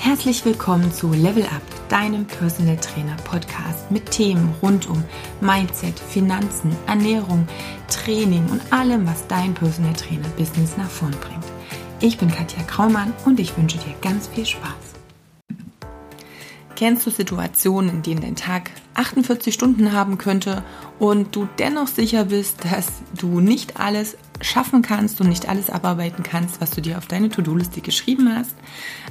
Herzlich willkommen zu Level Up, deinem Personal Trainer Podcast mit Themen rund um Mindset, Finanzen, Ernährung, Training und allem, was dein Personal Trainer Business nach vorn bringt. Ich bin Katja Kraumann und ich wünsche dir ganz viel Spaß. Kennst du Situationen, in denen dein Tag 48 Stunden haben könnte und du dennoch sicher bist, dass du nicht alles schaffen kannst und nicht alles abarbeiten kannst, was du dir auf deine To-Do-Liste geschrieben hast.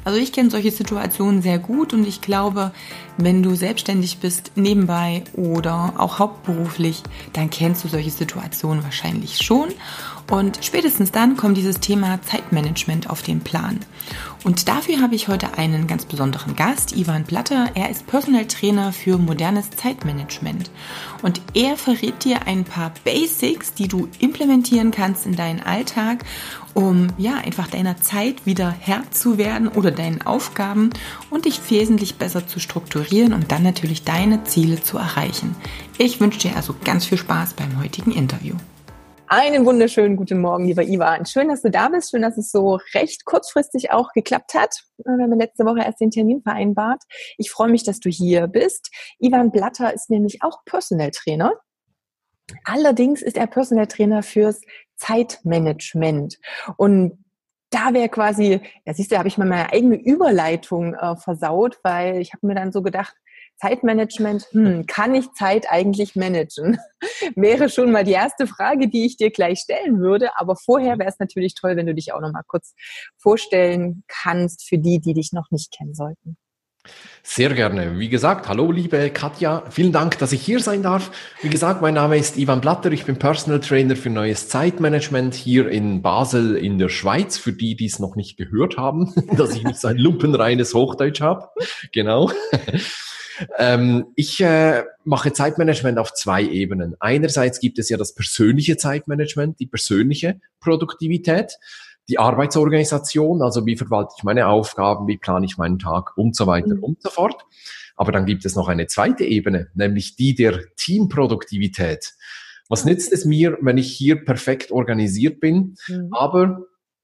Also ich kenne solche Situationen sehr gut und ich glaube, wenn du selbstständig bist, nebenbei oder auch hauptberuflich, dann kennst du solche Situationen wahrscheinlich schon. Und spätestens dann kommt dieses Thema Zeitmanagement auf den Plan. Und dafür habe ich heute einen ganz besonderen Gast, Ivan Blatter. Er ist Personal Trainer für modernes Zeitmanagement. Und er verrät dir ein paar Basics, die du implementieren kannst in deinen Alltag, um ja einfach deiner Zeit wieder Herr zu werden oder deinen Aufgaben und dich wesentlich besser zu strukturieren und dann natürlich deine Ziele zu erreichen. Ich wünsche dir also ganz viel Spaß beim heutigen Interview. Einen wunderschönen guten Morgen, lieber Ivan. Schön, dass du da bist. Schön, dass es so recht kurzfristig auch geklappt hat. Wir haben letzte Woche erst den Termin vereinbart. Ich freue mich, dass du hier bist. Ivan Blatter ist nämlich auch Personal Trainer. Allerdings ist er Personal Trainer fürs Zeitmanagement. Und da wäre quasi, ja siehst du, habe ich mal meine eigene Überleitung äh, versaut, weil ich habe mir dann so gedacht, Zeitmanagement, hm, kann ich Zeit eigentlich managen? wäre schon mal die erste Frage, die ich dir gleich stellen würde. Aber vorher wäre es natürlich toll, wenn du dich auch noch mal kurz vorstellen kannst für die, die dich noch nicht kennen sollten. Sehr gerne. Wie gesagt, hallo liebe Katja, vielen Dank, dass ich hier sein darf. Wie gesagt, mein Name ist Ivan Blatter, ich bin Personal Trainer für neues Zeitmanagement hier in Basel in der Schweiz, für die, die es noch nicht gehört haben, dass ich nicht so ein lumpenreines Hochdeutsch habe. Genau. Ähm, ich äh, mache Zeitmanagement auf zwei Ebenen. Einerseits gibt es ja das persönliche Zeitmanagement, die persönliche Produktivität, die Arbeitsorganisation, also wie verwalte ich meine Aufgaben, wie plane ich meinen Tag und so weiter mhm. und so fort. Aber dann gibt es noch eine zweite Ebene, nämlich die der Teamproduktivität. Was nützt es mir, wenn ich hier perfekt organisiert bin, mhm. aber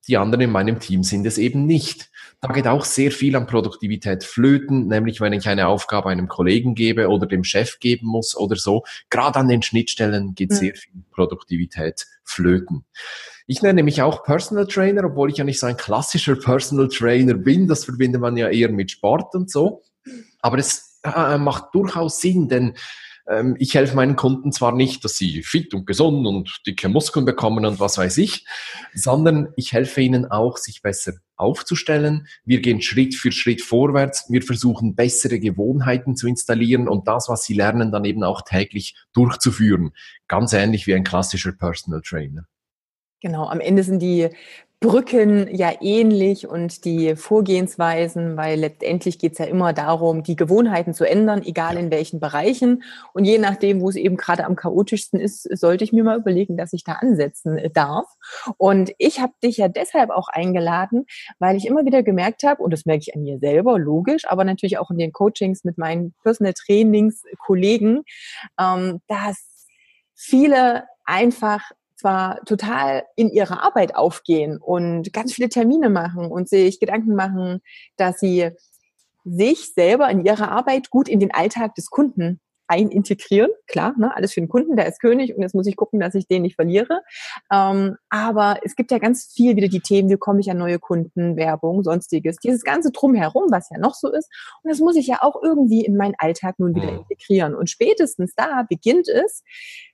die anderen in meinem Team sind es eben nicht. Da geht auch sehr viel an Produktivität flöten, nämlich wenn ich eine Aufgabe einem Kollegen gebe oder dem Chef geben muss oder so. Gerade an den Schnittstellen geht mhm. sehr viel Produktivität flöten. Ich nenne mich auch Personal Trainer, obwohl ich ja nicht so ein klassischer Personal Trainer bin. Das verbindet man ja eher mit Sport und so. Aber es äh, macht durchaus Sinn, denn ähm, ich helfe meinen Kunden zwar nicht, dass sie fit und gesund und dicke Muskeln bekommen und was weiß ich, sondern ich helfe ihnen auch, sich besser aufzustellen. Wir gehen Schritt für Schritt vorwärts. Wir versuchen bessere Gewohnheiten zu installieren und das, was sie lernen, dann eben auch täglich durchzuführen. Ganz ähnlich wie ein klassischer Personal Trainer. Genau, am Ende sind die Brücken ja ähnlich und die Vorgehensweisen, weil letztendlich geht es ja immer darum, die Gewohnheiten zu ändern, egal in welchen Bereichen. Und je nachdem, wo es eben gerade am chaotischsten ist, sollte ich mir mal überlegen, dass ich da ansetzen darf. Und ich habe dich ja deshalb auch eingeladen, weil ich immer wieder gemerkt habe, und das merke ich an mir selber, logisch, aber natürlich auch in den Coachings mit meinen Personal Trainings Kollegen, ähm, dass viele einfach zwar total in ihrer Arbeit aufgehen und ganz viele Termine machen und sich Gedanken machen, dass sie sich selber in ihrer Arbeit gut in den Alltag des Kunden einintegrieren. Klar, ne, alles für den Kunden, der ist König und jetzt muss ich gucken, dass ich den nicht verliere. Ähm, aber es gibt ja ganz viel wieder die Themen, wie komme ich an neue Kunden, Werbung, sonstiges. Dieses ganze Drumherum, was ja noch so ist. Und das muss ich ja auch irgendwie in meinen Alltag nun wieder mhm. integrieren. Und spätestens da beginnt es,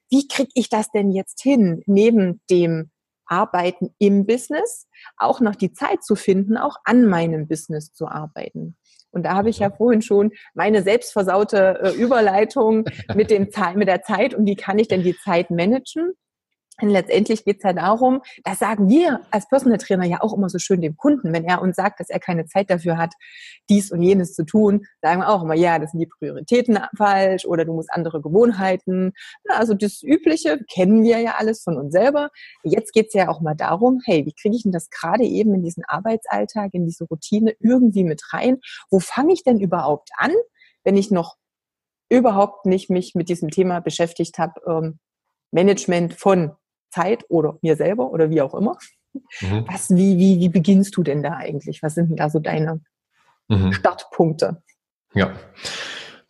wie kriege ich das denn jetzt hin, neben dem Arbeiten im Business auch noch die Zeit zu finden, auch an meinem Business zu arbeiten. Und da habe ich ja vorhin schon meine selbstversaute äh, Überleitung mit, dem mit der Zeit und wie kann ich denn die Zeit managen? Und letztendlich geht es ja darum, das sagen wir als Personal Trainer ja auch immer so schön dem Kunden, wenn er uns sagt, dass er keine Zeit dafür hat, dies und jenes zu tun, sagen wir auch immer, ja, das sind die Prioritäten falsch oder du musst andere Gewohnheiten. Also das Übliche kennen wir ja alles von uns selber. Jetzt geht es ja auch mal darum, hey, wie kriege ich denn das gerade eben in diesen Arbeitsalltag, in diese Routine irgendwie mit rein? Wo fange ich denn überhaupt an, wenn ich noch überhaupt nicht mich mit diesem Thema beschäftigt habe, ähm, Management von Zeit oder mir selber oder wie auch immer. Mhm. Was, wie, wie, wie beginnst du denn da eigentlich? Was sind denn da so deine mhm. Startpunkte. Ja.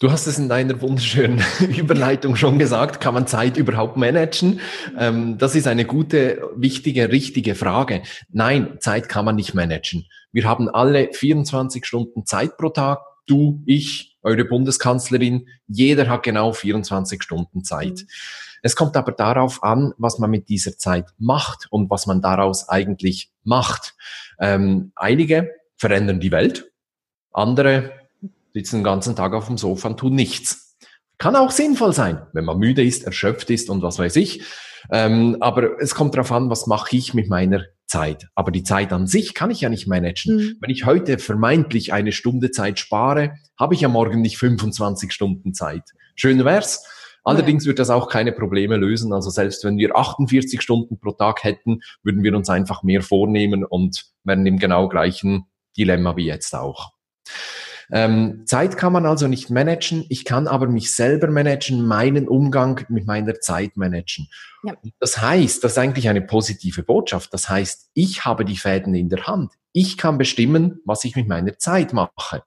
Du hast es in deiner wunderschönen Überleitung schon gesagt, kann man Zeit überhaupt managen? Ähm, das ist eine gute, wichtige, richtige Frage. Nein, Zeit kann man nicht managen. Wir haben alle 24 Stunden Zeit pro Tag. Du, ich, eure Bundeskanzlerin, jeder hat genau 24 Stunden Zeit. Mhm. Es kommt aber darauf an, was man mit dieser Zeit macht und was man daraus eigentlich macht. Ähm, einige verändern die Welt, andere sitzen den ganzen Tag auf dem Sofa und tun nichts. Kann auch sinnvoll sein, wenn man müde ist, erschöpft ist und was weiß ich. Ähm, aber es kommt darauf an, was mache ich mit meiner Zeit. Aber die Zeit an sich kann ich ja nicht managen. Mhm. Wenn ich heute vermeintlich eine Stunde Zeit spare, habe ich ja morgen nicht 25 Stunden Zeit. Schön wär's. Allerdings wird das auch keine Probleme lösen. Also selbst wenn wir 48 Stunden pro Tag hätten, würden wir uns einfach mehr vornehmen und wären im genau gleichen Dilemma wie jetzt auch. Ähm, Zeit kann man also nicht managen. Ich kann aber mich selber managen, meinen Umgang mit meiner Zeit managen. Ja. Das heißt, das ist eigentlich eine positive Botschaft. Das heißt, ich habe die Fäden in der Hand. Ich kann bestimmen, was ich mit meiner Zeit mache.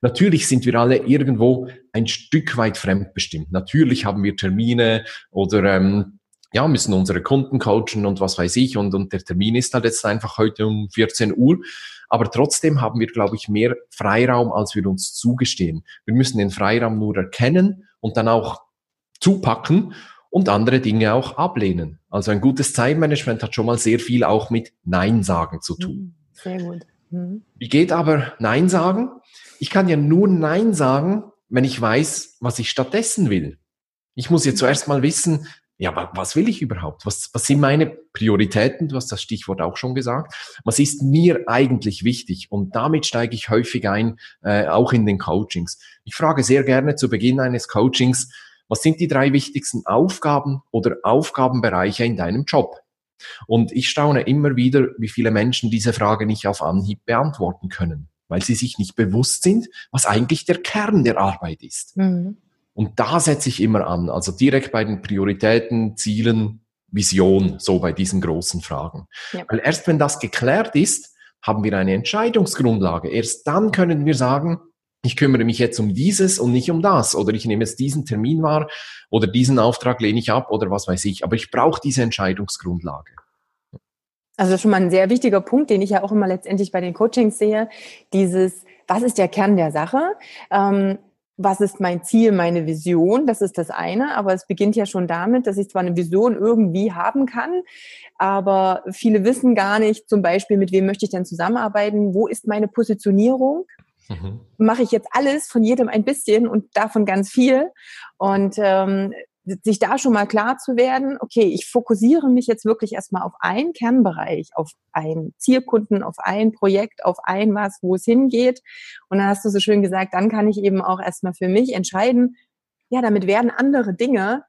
Natürlich sind wir alle irgendwo ein Stück weit fremdbestimmt. Natürlich haben wir Termine oder ähm, ja, müssen unsere Kunden coachen und was weiß ich. Und, und der Termin ist halt jetzt einfach heute um 14 Uhr. Aber trotzdem haben wir, glaube ich, mehr Freiraum, als wir uns zugestehen. Wir müssen den Freiraum nur erkennen und dann auch zupacken und andere Dinge auch ablehnen. Also ein gutes Zeitmanagement hat schon mal sehr viel auch mit Nein sagen zu tun. Mhm. Sehr gut. Mhm. Wie geht aber Nein sagen? Ich kann ja nur Nein sagen, wenn ich weiß, was ich stattdessen will. Ich muss ja zuerst mal wissen, ja, was will ich überhaupt? Was, was sind meine Prioritäten? Du hast das Stichwort auch schon gesagt. Was ist mir eigentlich wichtig? Und damit steige ich häufig ein, äh, auch in den Coachings. Ich frage sehr gerne zu Beginn eines Coachings, was sind die drei wichtigsten Aufgaben oder Aufgabenbereiche in deinem Job? Und ich staune immer wieder, wie viele Menschen diese Frage nicht auf Anhieb beantworten können, weil sie sich nicht bewusst sind, was eigentlich der Kern der Arbeit ist. Mhm. Und da setze ich immer an, also direkt bei den Prioritäten, Zielen, Vision, so bei diesen großen Fragen. Ja. Weil erst wenn das geklärt ist, haben wir eine Entscheidungsgrundlage. Erst dann können wir sagen, ich kümmere mich jetzt um dieses und nicht um das. Oder ich nehme jetzt diesen Termin wahr oder diesen Auftrag lehne ich ab oder was weiß ich. Aber ich brauche diese Entscheidungsgrundlage. Also schon mal ein sehr wichtiger Punkt, den ich ja auch immer letztendlich bei den Coachings sehe. Dieses, was ist der Kern der Sache? Ähm, was ist mein Ziel, meine Vision, das ist das eine, aber es beginnt ja schon damit, dass ich zwar eine Vision irgendwie haben kann, aber viele wissen gar nicht zum Beispiel, mit wem möchte ich denn zusammenarbeiten, wo ist meine Positionierung, mhm. mache ich jetzt alles von jedem ein bisschen und davon ganz viel? Und ähm, sich da schon mal klar zu werden, okay, ich fokussiere mich jetzt wirklich erstmal auf einen Kernbereich, auf einen Zielkunden, auf ein Projekt, auf ein was, wo es hingeht. Und dann hast du so schön gesagt, dann kann ich eben auch erstmal für mich entscheiden, ja, damit werden andere Dinge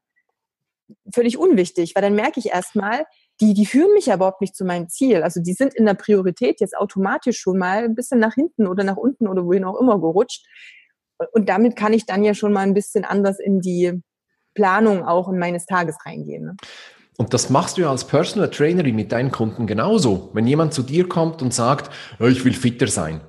völlig unwichtig, weil dann merke ich erstmal, die, die führen mich ja überhaupt nicht zu meinem Ziel. Also die sind in der Priorität jetzt automatisch schon mal ein bisschen nach hinten oder nach unten oder wohin auch immer gerutscht. Und damit kann ich dann ja schon mal ein bisschen anders in die Planung auch in meines Tages reingehen. Ne? Und das machst du ja als Personal Trainerin mit deinen Kunden genauso. Wenn jemand zu dir kommt und sagt, ich will fitter sein,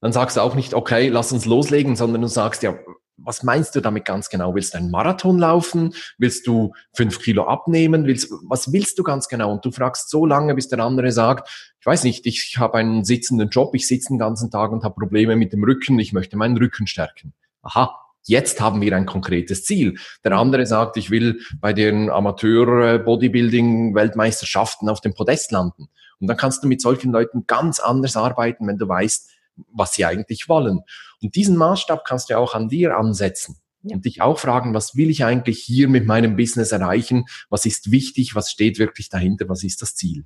dann sagst du auch nicht, okay, lass uns loslegen, sondern du sagst ja, was meinst du damit ganz genau? Willst du einen Marathon laufen? Willst du fünf Kilo abnehmen? Willst, was willst du ganz genau? Und du fragst so lange, bis der andere sagt, ich weiß nicht, ich habe einen sitzenden Job, ich sitze den ganzen Tag und habe Probleme mit dem Rücken, ich möchte meinen Rücken stärken. Aha, Jetzt haben wir ein konkretes Ziel. Der andere sagt, ich will bei den Amateur-Bodybuilding-Weltmeisterschaften auf dem Podest landen. Und dann kannst du mit solchen Leuten ganz anders arbeiten, wenn du weißt, was sie eigentlich wollen. Und diesen Maßstab kannst du auch an dir ansetzen. Und dich auch fragen, was will ich eigentlich hier mit meinem Business erreichen? Was ist wichtig? Was steht wirklich dahinter? Was ist das Ziel?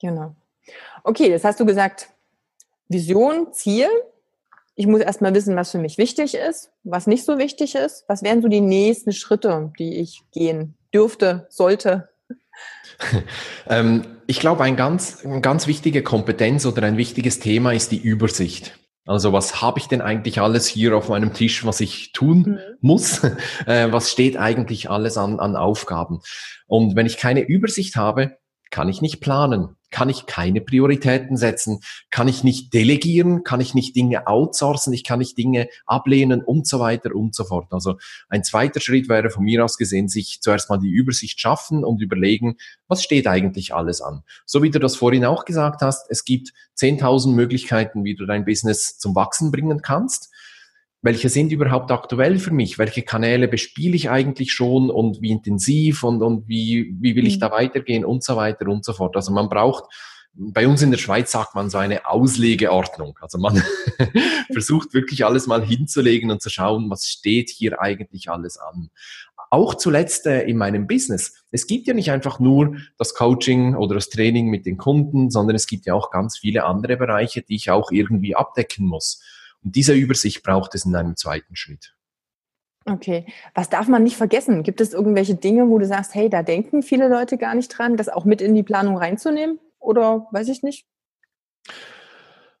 Genau. Okay, das hast du gesagt. Vision, Ziel, ich muss erstmal wissen, was für mich wichtig ist, was nicht so wichtig ist. Was wären so die nächsten Schritte, die ich gehen dürfte, sollte? ähm, ich glaube, ein ganz, eine ganz wichtige Kompetenz oder ein wichtiges Thema ist die Übersicht. Also was habe ich denn eigentlich alles hier auf meinem Tisch, was ich tun mhm. muss? Äh, was steht eigentlich alles an, an Aufgaben? Und wenn ich keine Übersicht habe, kann ich nicht planen kann ich keine Prioritäten setzen, kann ich nicht delegieren, kann ich nicht Dinge outsourcen, ich kann nicht Dinge ablehnen und so weiter und so fort. Also ein zweiter Schritt wäre von mir aus gesehen, sich zuerst mal die Übersicht schaffen und überlegen, was steht eigentlich alles an. So wie du das vorhin auch gesagt hast, es gibt 10.000 Möglichkeiten, wie du dein Business zum Wachsen bringen kannst welche sind überhaupt aktuell für mich? Welche Kanäle bespiele ich eigentlich schon und wie intensiv und, und wie, wie will ich mhm. da weitergehen und so weiter und so fort. Also man braucht, bei uns in der Schweiz sagt man so eine Auslegeordnung. Also man versucht wirklich alles mal hinzulegen und zu schauen, was steht hier eigentlich alles an. Auch zuletzt äh, in meinem Business. Es gibt ja nicht einfach nur das Coaching oder das Training mit den Kunden, sondern es gibt ja auch ganz viele andere Bereiche, die ich auch irgendwie abdecken muss. Und diese Übersicht braucht es in einem zweiten Schritt. Okay. Was darf man nicht vergessen? Gibt es irgendwelche Dinge, wo du sagst, hey, da denken viele Leute gar nicht dran, das auch mit in die Planung reinzunehmen? Oder weiß ich nicht?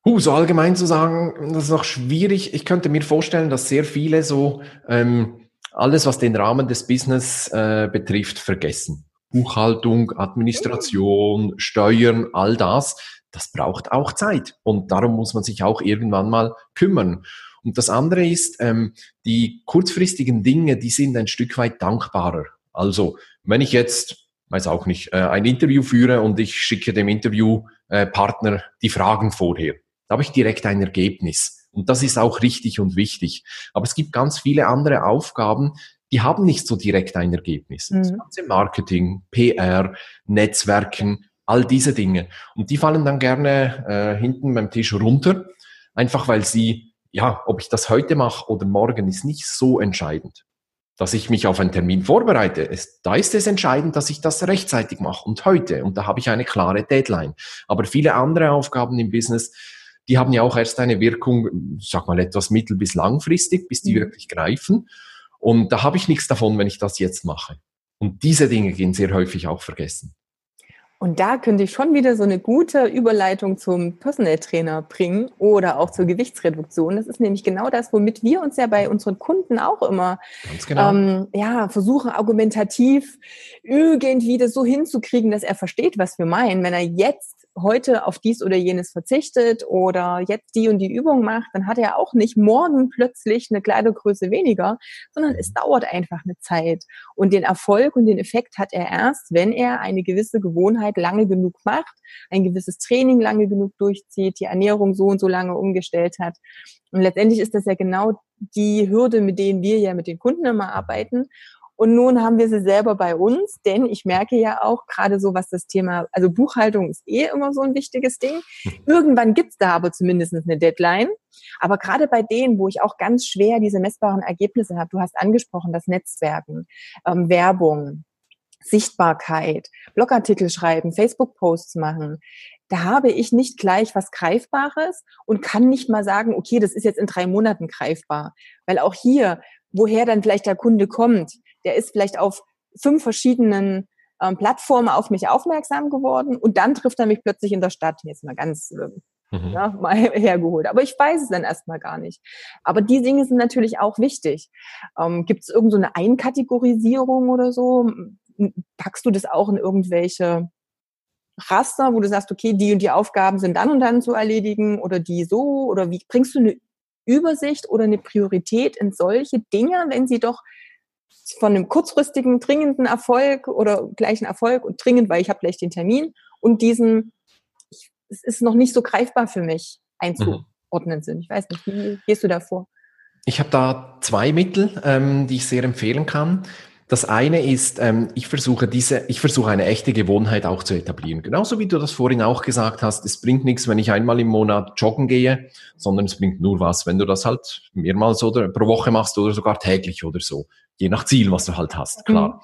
Uh, so allgemein zu sagen, das ist noch schwierig. Ich könnte mir vorstellen, dass sehr viele so ähm, alles, was den Rahmen des Business äh, betrifft, vergessen. Buchhaltung, Administration, Steuern, all das das braucht auch Zeit und darum muss man sich auch irgendwann mal kümmern. Und das andere ist, ähm, die kurzfristigen Dinge, die sind ein Stück weit dankbarer. Also wenn ich jetzt, weiß auch nicht, äh, ein Interview führe und ich schicke dem Interviewpartner äh, die Fragen vorher, da habe ich direkt ein Ergebnis. Und das ist auch richtig und wichtig. Aber es gibt ganz viele andere Aufgaben, die haben nicht so direkt ein Ergebnis. Mhm. Das ganze Marketing, PR, Netzwerken, all diese Dinge. Und die fallen dann gerne äh, hinten beim Tisch runter, einfach weil sie, ja, ob ich das heute mache oder morgen, ist nicht so entscheidend. Dass ich mich auf einen Termin vorbereite, ist, da ist es entscheidend, dass ich das rechtzeitig mache und heute. Und da habe ich eine klare Deadline. Aber viele andere Aufgaben im Business, die haben ja auch erst eine Wirkung, sag mal etwas mittel- bis langfristig, bis die mhm. wirklich greifen. Und da habe ich nichts davon, wenn ich das jetzt mache. Und diese Dinge gehen sehr häufig auch vergessen. Und da könnte ich schon wieder so eine gute Überleitung zum Personal Trainer bringen oder auch zur Gewichtsreduktion. Das ist nämlich genau das, womit wir uns ja bei unseren Kunden auch immer genau. ähm, ja, versuchen, argumentativ irgendwie das so hinzukriegen, dass er versteht, was wir meinen. Wenn er jetzt heute auf dies oder jenes verzichtet oder jetzt die und die Übung macht, dann hat er auch nicht morgen plötzlich eine Kleidergröße weniger, sondern es dauert einfach eine Zeit. Und den Erfolg und den Effekt hat er erst, wenn er eine gewisse Gewohnheit lange genug macht, ein gewisses Training lange genug durchzieht, die Ernährung so und so lange umgestellt hat. Und letztendlich ist das ja genau die Hürde, mit denen wir ja mit den Kunden immer arbeiten. Und nun haben wir sie selber bei uns, denn ich merke ja auch gerade so, was das Thema, also Buchhaltung ist eh immer so ein wichtiges Ding. Irgendwann gibt's da aber zumindest eine Deadline. Aber gerade bei denen, wo ich auch ganz schwer diese messbaren Ergebnisse habe, du hast angesprochen, das Netzwerken, ähm, Werbung, Sichtbarkeit, Blogartikel schreiben, Facebook-Posts machen, da habe ich nicht gleich was Greifbares und kann nicht mal sagen, okay, das ist jetzt in drei Monaten greifbar. Weil auch hier, woher dann vielleicht der Kunde kommt, der ist vielleicht auf fünf verschiedenen ähm, Plattformen auf mich aufmerksam geworden und dann trifft er mich plötzlich in der Stadt. Jetzt mal ganz äh, mhm. ja, mal hergeholt. Aber ich weiß es dann erstmal gar nicht. Aber die Dinge sind natürlich auch wichtig. Ähm, Gibt es irgendeine so Einkategorisierung oder so? Packst du das auch in irgendwelche Raster, wo du sagst, okay, die und die Aufgaben sind dann und dann zu erledigen oder die so? Oder wie bringst du eine Übersicht oder eine Priorität in solche Dinge, wenn sie doch von einem kurzfristigen, dringenden Erfolg oder gleichen Erfolg und dringend, weil ich habe gleich den Termin und diesen, ich, es ist noch nicht so greifbar für mich einzuordnen sind. Ich weiß nicht, wie gehst du da vor? Ich habe da zwei Mittel, ähm, die ich sehr empfehlen kann. Das eine ist, ähm, ich versuche diese, ich versuche eine echte Gewohnheit auch zu etablieren. Genauso wie du das vorhin auch gesagt hast, es bringt nichts, wenn ich einmal im Monat joggen gehe, sondern es bringt nur was, wenn du das halt mehrmals oder pro Woche machst oder sogar täglich oder so. Je nach Ziel, was du halt hast, klar. Mhm.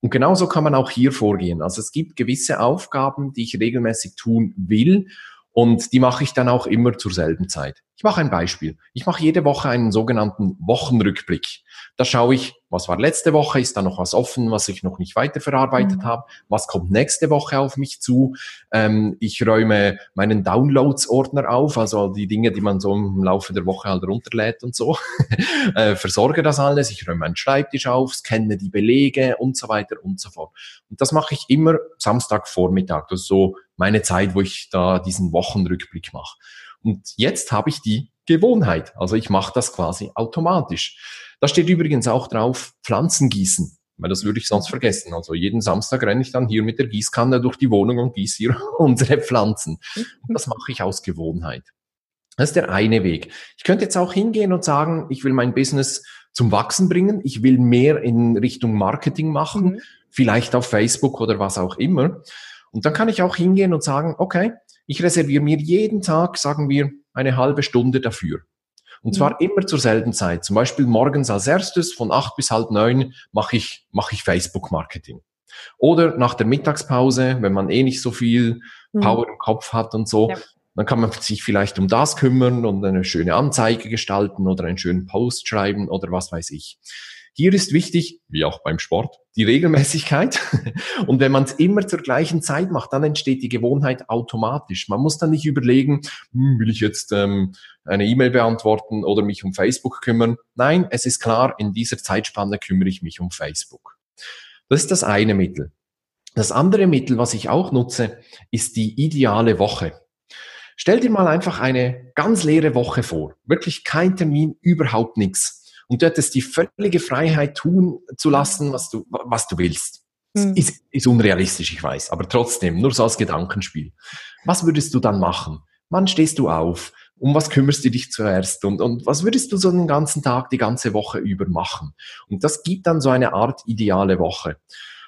Und genauso kann man auch hier vorgehen. Also es gibt gewisse Aufgaben, die ich regelmäßig tun will und die mache ich dann auch immer zur selben Zeit. Ich mache ein Beispiel. Ich mache jede Woche einen sogenannten Wochenrückblick. Da schaue ich, was war letzte Woche, ist da noch was offen, was ich noch nicht weiterverarbeitet mhm. habe, was kommt nächste Woche auf mich zu. Ähm, ich räume meinen Downloads-Ordner auf, also die Dinge, die man so im Laufe der Woche halt runterlädt und so. äh, versorge das alles, ich räume meinen Schreibtisch auf, scanne die Belege und so weiter und so fort. Und das mache ich immer Samstagvormittag. Das ist so meine Zeit, wo ich da diesen Wochenrückblick mache. Und jetzt habe ich die Gewohnheit. Also ich mache das quasi automatisch. Da steht übrigens auch drauf, Pflanzen gießen. Weil das würde ich sonst vergessen. Also jeden Samstag renne ich dann hier mit der Gießkanne durch die Wohnung und gieße hier unsere Pflanzen. Und das mache ich aus Gewohnheit. Das ist der eine Weg. Ich könnte jetzt auch hingehen und sagen, ich will mein Business zum Wachsen bringen. Ich will mehr in Richtung Marketing machen, mhm. vielleicht auf Facebook oder was auch immer. Und dann kann ich auch hingehen und sagen, okay, ich reserviere mir jeden Tag, sagen wir, eine halbe Stunde dafür. Und zwar mhm. immer zur selben Zeit. Zum Beispiel morgens als erstes von acht bis halb neun mache ich, mache ich Facebook-Marketing. Oder nach der Mittagspause, wenn man eh nicht so viel mhm. Power im Kopf hat und so, ja. dann kann man sich vielleicht um das kümmern und eine schöne Anzeige gestalten oder einen schönen Post schreiben oder was weiß ich. Hier ist wichtig, wie auch beim Sport, die Regelmäßigkeit. Und wenn man es immer zur gleichen Zeit macht, dann entsteht die Gewohnheit automatisch. Man muss dann nicht überlegen, hm, will ich jetzt ähm, eine E-Mail beantworten oder mich um Facebook kümmern. Nein, es ist klar, in dieser Zeitspanne kümmere ich mich um Facebook. Das ist das eine Mittel. Das andere Mittel, was ich auch nutze, ist die ideale Woche. Stell dir mal einfach eine ganz leere Woche vor. Wirklich kein Termin, überhaupt nichts und du hättest die völlige Freiheit tun zu lassen, was du, was du willst. Mhm. Ist, ist unrealistisch, ich weiß, aber trotzdem, nur so als Gedankenspiel. Was würdest du dann machen? Wann stehst du auf? Um was kümmerst du dich zuerst? Und, und was würdest du so den ganzen Tag, die ganze Woche über machen? Und das gibt dann so eine Art ideale Woche.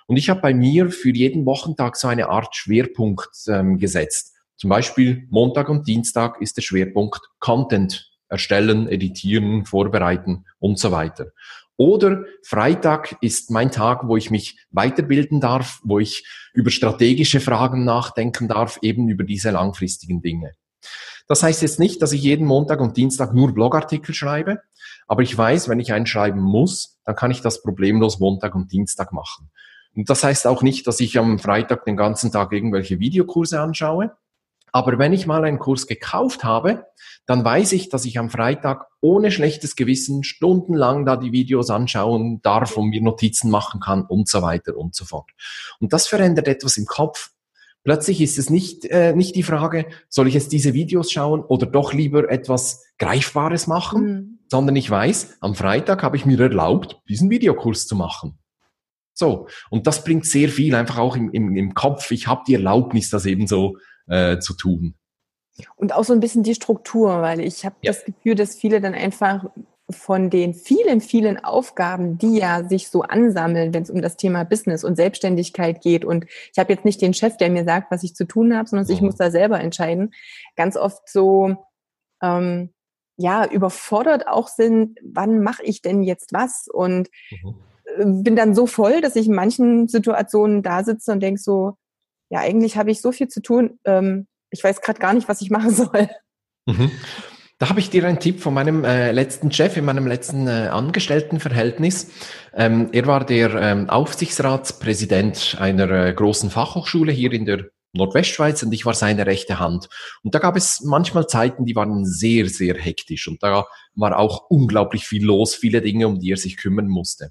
Und ich habe bei mir für jeden Wochentag so eine Art Schwerpunkt ähm, gesetzt. Zum Beispiel Montag und Dienstag ist der Schwerpunkt Content erstellen, editieren, vorbereiten und so weiter. Oder Freitag ist mein Tag, wo ich mich weiterbilden darf, wo ich über strategische Fragen nachdenken darf, eben über diese langfristigen Dinge. Das heißt jetzt nicht, dass ich jeden Montag und Dienstag nur Blogartikel schreibe, aber ich weiß, wenn ich einen schreiben muss, dann kann ich das problemlos Montag und Dienstag machen. Und das heißt auch nicht, dass ich am Freitag den ganzen Tag irgendwelche Videokurse anschaue, aber wenn ich mal einen Kurs gekauft habe, dann weiß ich, dass ich am Freitag ohne schlechtes Gewissen stundenlang da die Videos anschauen darf und mir Notizen machen kann und so weiter und so fort. Und das verändert etwas im Kopf. Plötzlich ist es nicht, äh, nicht die Frage, soll ich jetzt diese Videos schauen oder doch lieber etwas Greifbares machen, mhm. sondern ich weiß, am Freitag habe ich mir erlaubt, diesen Videokurs zu machen. So, und das bringt sehr viel einfach auch im, im, im Kopf. Ich habe die Erlaubnis, das eben so äh, zu tun. Und auch so ein bisschen die Struktur, weil ich habe ja. das Gefühl, dass viele dann einfach von den vielen, vielen Aufgaben, die ja sich so ansammeln, wenn es um das Thema Business und Selbstständigkeit geht. Und ich habe jetzt nicht den Chef, der mir sagt, was ich zu tun habe, sondern mhm. ich muss da selber entscheiden. Ganz oft so, ähm, ja, überfordert auch sind, wann mache ich denn jetzt was? Und mhm. bin dann so voll, dass ich in manchen Situationen da sitze und denke so, ja, eigentlich habe ich so viel zu tun, ähm, ich weiß gerade gar nicht, was ich machen soll. Mhm. Da habe ich dir einen Tipp von meinem äh, letzten Chef in meinem letzten äh, Angestelltenverhältnis. Ähm, er war der ähm, Aufsichtsratspräsident einer äh, großen Fachhochschule hier in der Nordwestschweiz und ich war seine rechte Hand. Und da gab es manchmal Zeiten, die waren sehr, sehr hektisch und da war auch unglaublich viel los, viele Dinge, um die er sich kümmern musste.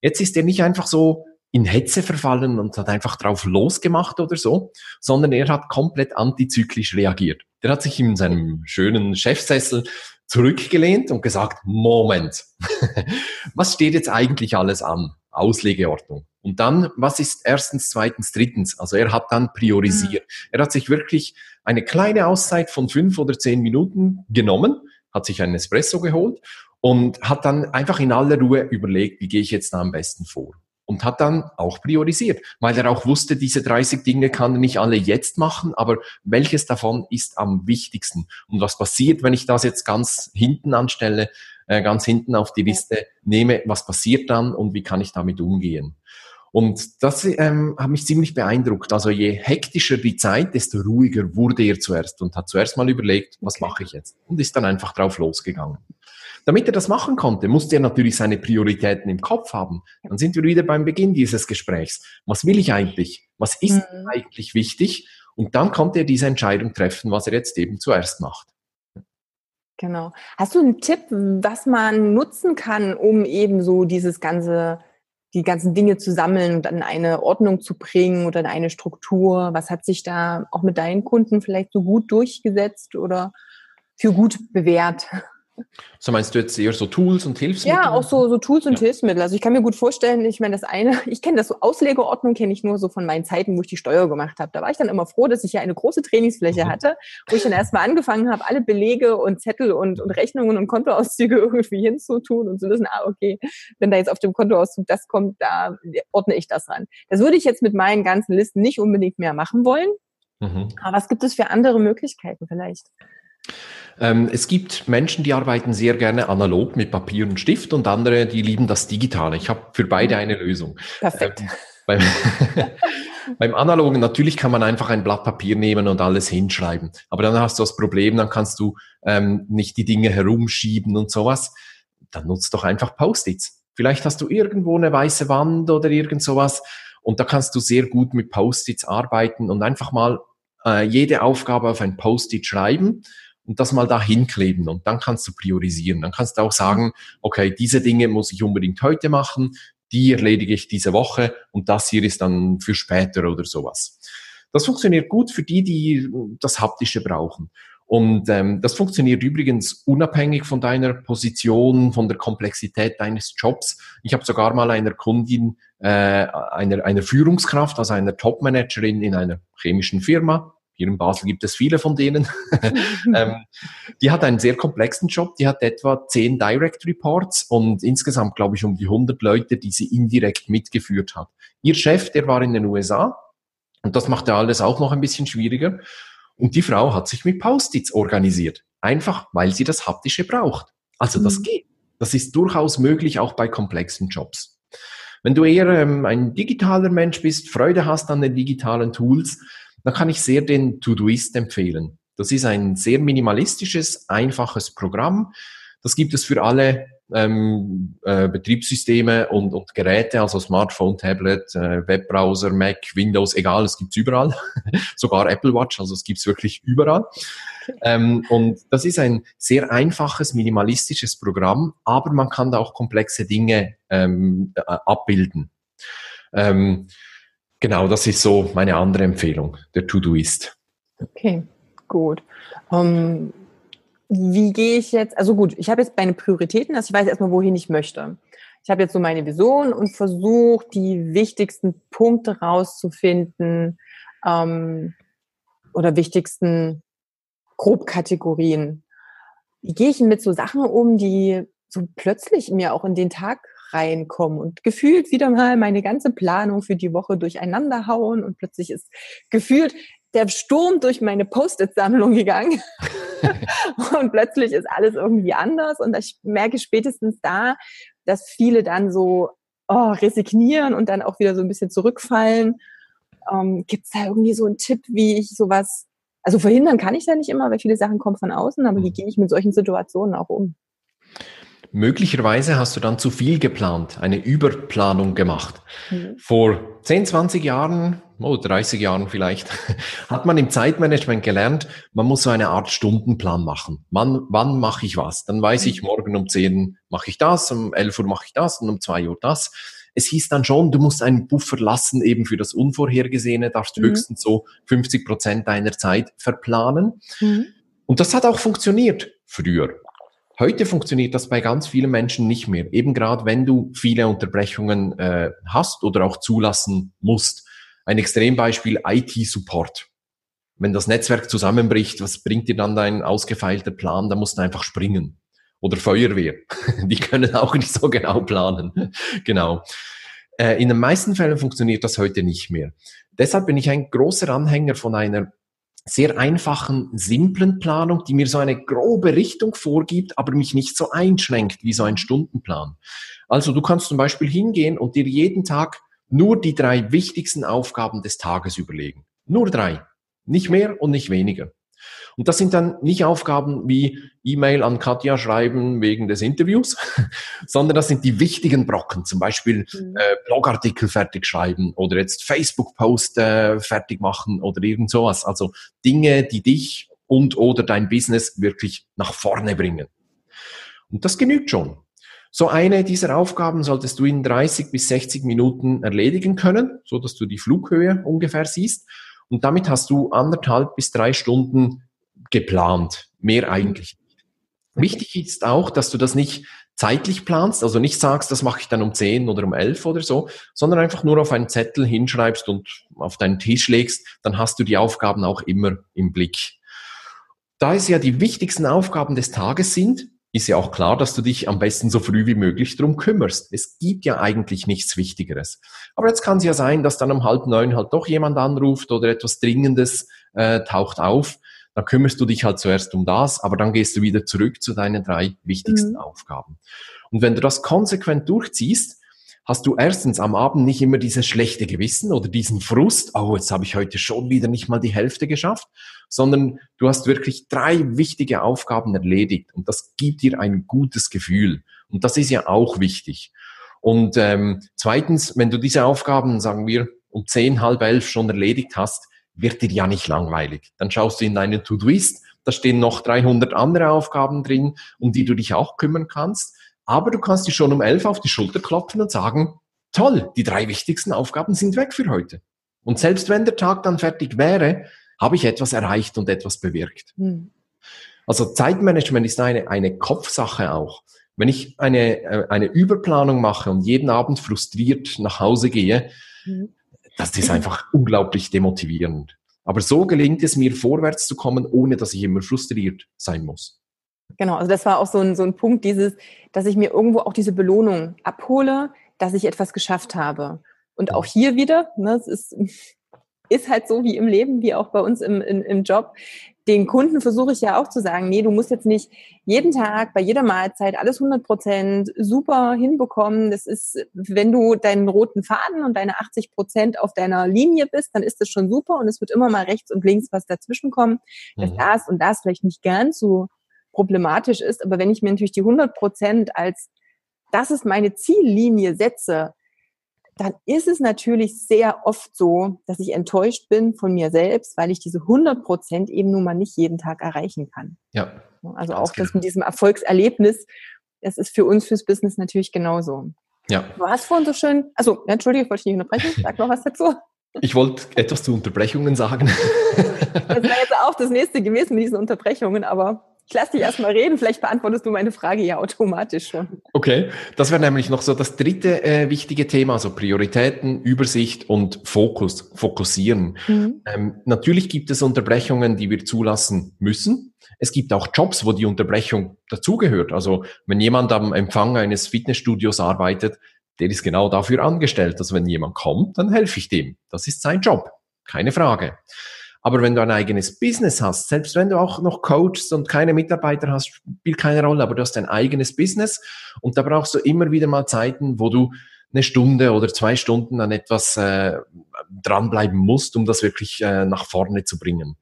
Jetzt ist er nicht einfach so in Hetze verfallen und hat einfach drauf losgemacht oder so, sondern er hat komplett antizyklisch reagiert. Der hat sich in seinem schönen Chefsessel zurückgelehnt und gesagt, Moment, was steht jetzt eigentlich alles an? Auslegeordnung. Und dann, was ist erstens, zweitens, drittens? Also er hat dann priorisiert. Mhm. Er hat sich wirklich eine kleine Auszeit von fünf oder zehn Minuten genommen, hat sich einen Espresso geholt und hat dann einfach in aller Ruhe überlegt, wie gehe ich jetzt da am besten vor und hat dann auch priorisiert, weil er auch wusste, diese 30 Dinge kann er nicht alle jetzt machen, aber welches davon ist am wichtigsten? Und was passiert, wenn ich das jetzt ganz hinten anstelle, äh, ganz hinten auf die Liste nehme, was passiert dann und wie kann ich damit umgehen? Und das ähm, hat mich ziemlich beeindruckt. Also je hektischer die Zeit, desto ruhiger wurde er zuerst und hat zuerst mal überlegt, was okay. mache ich jetzt? Und ist dann einfach drauf losgegangen. Damit er das machen konnte, musste er natürlich seine Prioritäten im Kopf haben. Dann sind wir wieder beim Beginn dieses Gesprächs. Was will ich eigentlich? Was ist mhm. eigentlich wichtig? Und dann konnte er diese Entscheidung treffen, was er jetzt eben zuerst macht. Genau. Hast du einen Tipp, was man nutzen kann, um eben so dieses ganze, die ganzen Dinge zu sammeln und in eine Ordnung zu bringen oder in eine Struktur? Was hat sich da auch mit deinen Kunden vielleicht so gut durchgesetzt oder für gut bewährt? So meinst du jetzt eher so Tools und Hilfsmittel? Ja, auch so, so Tools und ja. Hilfsmittel. Also ich kann mir gut vorstellen, ich meine, das eine, ich kenne das so Auslegeordnung, kenne ich nur so von meinen Zeiten, wo ich die Steuer gemacht habe. Da war ich dann immer froh, dass ich ja eine große Trainingsfläche mhm. hatte, wo ich dann erstmal angefangen habe, alle Belege und Zettel und, und Rechnungen und Kontoauszüge irgendwie hinzutun und zu wissen, ah, okay, wenn da jetzt auf dem Kontoauszug das kommt, da ordne ich das ran. Das würde ich jetzt mit meinen ganzen Listen nicht unbedingt mehr machen wollen. Mhm. Aber was gibt es für andere Möglichkeiten vielleicht? Ähm, es gibt Menschen, die arbeiten sehr gerne analog mit Papier und Stift und andere, die lieben das Digitale. Ich habe für beide eine Lösung. Perfekt. Ähm, beim, beim Analogen, natürlich kann man einfach ein Blatt Papier nehmen und alles hinschreiben. Aber dann hast du das Problem, dann kannst du ähm, nicht die Dinge herumschieben und sowas. Dann nutzt doch einfach Post-its. Vielleicht hast du irgendwo eine weiße Wand oder irgend sowas und da kannst du sehr gut mit Post-its arbeiten und einfach mal äh, jede Aufgabe auf ein Post-it schreiben und das mal da hinkleben und dann kannst du priorisieren. Dann kannst du auch sagen, okay, diese Dinge muss ich unbedingt heute machen, die erledige ich diese Woche und das hier ist dann für später oder sowas. Das funktioniert gut für die, die das Haptische brauchen. Und ähm, das funktioniert übrigens unabhängig von deiner Position, von der Komplexität deines Jobs. Ich habe sogar mal einer Kundin, äh, einer, einer Führungskraft, also einer Topmanagerin in einer chemischen Firma, hier in Basel gibt es viele von denen. ähm, die hat einen sehr komplexen Job. Die hat etwa zehn Direct Reports und insgesamt, glaube ich, um die 100 Leute, die sie indirekt mitgeführt hat. Ihr Chef, der war in den USA und das machte alles auch noch ein bisschen schwieriger. Und die Frau hat sich mit Post-its organisiert. Einfach, weil sie das Haptische braucht. Also das mhm. geht. Das ist durchaus möglich, auch bei komplexen Jobs. Wenn du eher ähm, ein digitaler Mensch bist, Freude hast an den digitalen Tools, dann kann ich sehr den Todoist empfehlen. Das ist ein sehr minimalistisches, einfaches Programm. Das gibt es für alle ähm, äh, Betriebssysteme und, und Geräte, also Smartphone, Tablet, äh, Webbrowser, Mac, Windows, egal, es gibt's überall. Sogar Apple Watch, also es gibt's wirklich überall. Ähm, und das ist ein sehr einfaches, minimalistisches Programm, aber man kann da auch komplexe Dinge ähm, äh, abbilden. Ähm, Genau, das ist so meine andere Empfehlung, der To-Do-Ist. Okay, gut. Um, ähm, wie gehe ich jetzt, also gut, ich habe jetzt meine Prioritäten, also ich weiß erstmal, wohin ich möchte. Ich habe jetzt so meine Vision und versuche, die wichtigsten Punkte rauszufinden ähm, oder wichtigsten Grobkategorien. Wie gehe ich mit so Sachen um, die so plötzlich mir auch in den Tag reinkommen und gefühlt wieder mal meine ganze Planung für die Woche durcheinander hauen und plötzlich ist gefühlt der Sturm durch meine Post-it-Sammlung gegangen und plötzlich ist alles irgendwie anders und ich merke spätestens da, dass viele dann so oh, resignieren und dann auch wieder so ein bisschen zurückfallen. Ähm, Gibt es da irgendwie so einen Tipp, wie ich sowas, also verhindern kann ich da nicht immer, weil viele Sachen kommen von außen, aber wie mhm. gehe ich mit solchen Situationen auch um? Möglicherweise hast du dann zu viel geplant, eine Überplanung gemacht. Mhm. Vor 10, 20 Jahren, oh, 30 Jahren vielleicht, hat man im Zeitmanagement gelernt, man muss so eine Art Stundenplan machen. Wann, wann mache ich was? Dann weiß ich, mhm. morgen um 10 mache ich das, um 11 Uhr mache ich das und um 2 Uhr das. Es hieß dann schon, du musst einen Buffer lassen, eben für das Unvorhergesehene, darfst mhm. höchstens so 50 Prozent deiner Zeit verplanen. Mhm. Und das hat auch funktioniert früher. Heute funktioniert das bei ganz vielen Menschen nicht mehr. Eben gerade wenn du viele Unterbrechungen äh, hast oder auch zulassen musst. Ein Extrembeispiel IT-Support. Wenn das Netzwerk zusammenbricht, was bringt dir dann dein ausgefeilter Plan? Da musst du einfach springen. Oder Feuerwehr. Die können auch nicht so genau planen. genau. Äh, in den meisten Fällen funktioniert das heute nicht mehr. Deshalb bin ich ein großer Anhänger von einer sehr einfachen, simplen Planung, die mir so eine grobe Richtung vorgibt, aber mich nicht so einschränkt wie so ein Stundenplan. Also du kannst zum Beispiel hingehen und dir jeden Tag nur die drei wichtigsten Aufgaben des Tages überlegen. Nur drei. Nicht mehr und nicht weniger. Und das sind dann nicht Aufgaben wie E-Mail an Katja schreiben wegen des Interviews, sondern das sind die wichtigen Brocken, zum Beispiel mhm. äh, Blogartikel fertig schreiben oder jetzt Facebook-Post äh, fertig machen oder irgend sowas. Also Dinge, die dich und oder dein Business wirklich nach vorne bringen. Und das genügt schon. So eine dieser Aufgaben solltest du in 30 bis 60 Minuten erledigen können, so dass du die Flughöhe ungefähr siehst. Und damit hast du anderthalb bis drei Stunden geplant. Mehr mhm. eigentlich nicht. Wichtig ist auch, dass du das nicht zeitlich planst, also nicht sagst, das mache ich dann um 10 oder um 11 oder so, sondern einfach nur auf einen Zettel hinschreibst und auf deinen Tisch legst, dann hast du die Aufgaben auch immer im Blick. Da es ja die wichtigsten Aufgaben des Tages sind, ist ja auch klar, dass du dich am besten so früh wie möglich drum kümmerst. Es gibt ja eigentlich nichts Wichtigeres. Aber jetzt kann es ja sein, dass dann um halb neun halt doch jemand anruft oder etwas Dringendes äh, taucht auf. Dann kümmerst du dich halt zuerst um das, aber dann gehst du wieder zurück zu deinen drei wichtigsten mhm. Aufgaben. Und wenn du das konsequent durchziehst, hast du erstens am Abend nicht immer dieses schlechte Gewissen oder diesen Frust, oh, jetzt habe ich heute schon wieder nicht mal die Hälfte geschafft, sondern du hast wirklich drei wichtige Aufgaben erledigt und das gibt dir ein gutes Gefühl. Und das ist ja auch wichtig. Und ähm, zweitens, wenn du diese Aufgaben, sagen wir, um zehn, halb elf schon erledigt hast, wird dir ja nicht langweilig. Dann schaust du in deine To-Do-Ist, da stehen noch 300 andere Aufgaben drin, um die du dich auch kümmern kannst. Aber du kannst dir schon um elf auf die Schulter klopfen und sagen, toll, die drei wichtigsten Aufgaben sind weg für heute. Und selbst wenn der Tag dann fertig wäre, habe ich etwas erreicht und etwas bewirkt. Mhm. Also Zeitmanagement ist eine, eine Kopfsache auch. Wenn ich eine, äh, eine Überplanung mache und jeden Abend frustriert nach Hause gehe, mhm. Das ist einfach unglaublich demotivierend. Aber so gelingt es mir, vorwärts zu kommen, ohne dass ich immer frustriert sein muss. Genau, also das war auch so ein, so ein Punkt, dieses, dass ich mir irgendwo auch diese Belohnung abhole, dass ich etwas geschafft habe. Und auch hier wieder, ne, es ist, ist halt so wie im Leben, wie auch bei uns im, im, im Job. Den Kunden versuche ich ja auch zu sagen, nee, du musst jetzt nicht jeden Tag bei jeder Mahlzeit alles 100 Prozent super hinbekommen. Das ist, wenn du deinen roten Faden und deine 80 Prozent auf deiner Linie bist, dann ist das schon super und es wird immer mal rechts und links was dazwischen kommen, dass mhm. das und das vielleicht nicht ganz so problematisch ist. Aber wenn ich mir natürlich die 100 Prozent als das ist meine Ziellinie setze, dann ist es natürlich sehr oft so, dass ich enttäuscht bin von mir selbst, weil ich diese 100 Prozent eben nun mal nicht jeden Tag erreichen kann. Ja. Also auch das mit diesem Erfolgserlebnis, das ist für uns fürs Business natürlich genauso. Ja. Du hast vorhin so schön, also Entschuldige, ich wollte dich nicht unterbrechen, sag noch was dazu. Ich wollte etwas zu Unterbrechungen sagen. Das wäre jetzt auch das nächste gewesen mit diesen Unterbrechungen, aber ich lasse dich erstmal reden, vielleicht beantwortest du meine Frage ja automatisch schon. Okay, das wäre nämlich noch so das dritte äh, wichtige Thema, also Prioritäten, Übersicht und Fokus, fokussieren. Mhm. Ähm, natürlich gibt es Unterbrechungen, die wir zulassen müssen. Es gibt auch Jobs, wo die Unterbrechung dazugehört. Also wenn jemand am Empfang eines Fitnessstudios arbeitet, der ist genau dafür angestellt, dass wenn jemand kommt, dann helfe ich dem. Das ist sein Job, keine Frage. Aber wenn du ein eigenes Business hast, selbst wenn du auch noch coachst und keine Mitarbeiter hast, spielt keine Rolle, aber du hast ein eigenes Business und da brauchst du immer wieder mal Zeiten, wo du eine Stunde oder zwei Stunden an etwas äh, dranbleiben musst, um das wirklich äh, nach vorne zu bringen.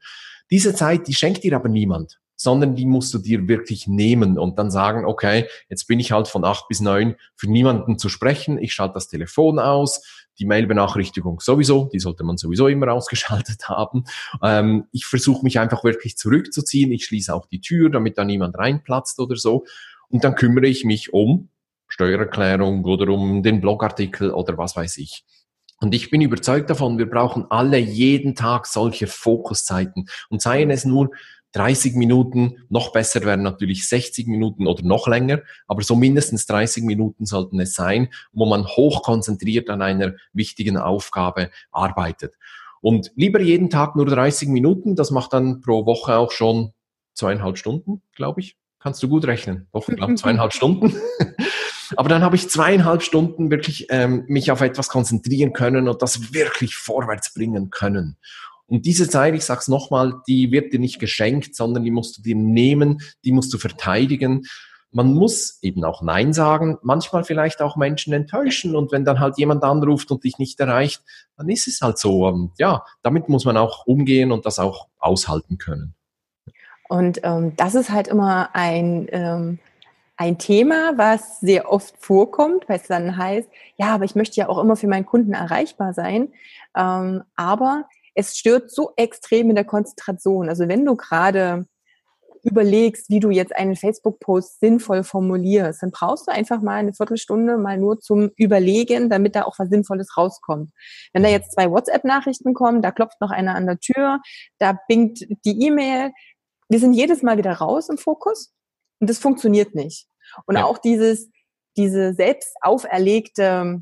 Diese Zeit, die schenkt dir aber niemand, sondern die musst du dir wirklich nehmen und dann sagen, okay, jetzt bin ich halt von acht bis neun für niemanden zu sprechen, ich schalte das Telefon aus, die Mail-Benachrichtigung sowieso, die sollte man sowieso immer ausgeschaltet haben. Ähm, ich versuche mich einfach wirklich zurückzuziehen. Ich schließe auch die Tür, damit da niemand reinplatzt oder so. Und dann kümmere ich mich um Steuererklärung oder um den Blogartikel oder was weiß ich. Und ich bin überzeugt davon, wir brauchen alle jeden Tag solche Fokuszeiten. Und seien es nur 30 Minuten, noch besser wären natürlich 60 Minuten oder noch länger, aber so mindestens 30 Minuten sollten es sein, wo man hoch konzentriert an einer wichtigen Aufgabe arbeitet. Und lieber jeden Tag nur 30 Minuten, das macht dann pro Woche auch schon zweieinhalb Stunden, glaube ich. Kannst du gut rechnen. Doch, ich glaube zweieinhalb Stunden. Aber dann habe ich zweieinhalb Stunden wirklich ähm, mich auf etwas konzentrieren können und das wirklich vorwärts bringen können. Und diese Zeit, ich sag's nochmal, die wird dir nicht geschenkt, sondern die musst du dir nehmen, die musst du verteidigen. man muss eben auch Nein sagen, manchmal vielleicht auch Menschen enttäuschen und wenn dann halt jemand anruft und dich nicht erreicht, dann ist es halt so. Und ja, damit muss man auch umgehen und das auch aushalten können. Und ähm, das ist halt immer ein, ähm, ein Thema, was sehr oft vorkommt, weil es dann heißt, ja, aber ich möchte ja auch immer für meinen Kunden erreichbar sein. Ähm, aber es stört so extrem in der Konzentration. Also wenn du gerade überlegst, wie du jetzt einen Facebook-Post sinnvoll formulierst, dann brauchst du einfach mal eine Viertelstunde mal nur zum Überlegen, damit da auch was Sinnvolles rauskommt. Wenn da jetzt zwei WhatsApp-Nachrichten kommen, da klopft noch einer an der Tür, da bingt die E-Mail, wir sind jedes Mal wieder raus im Fokus und das funktioniert nicht. Und ja. auch dieses, diese selbst auferlegte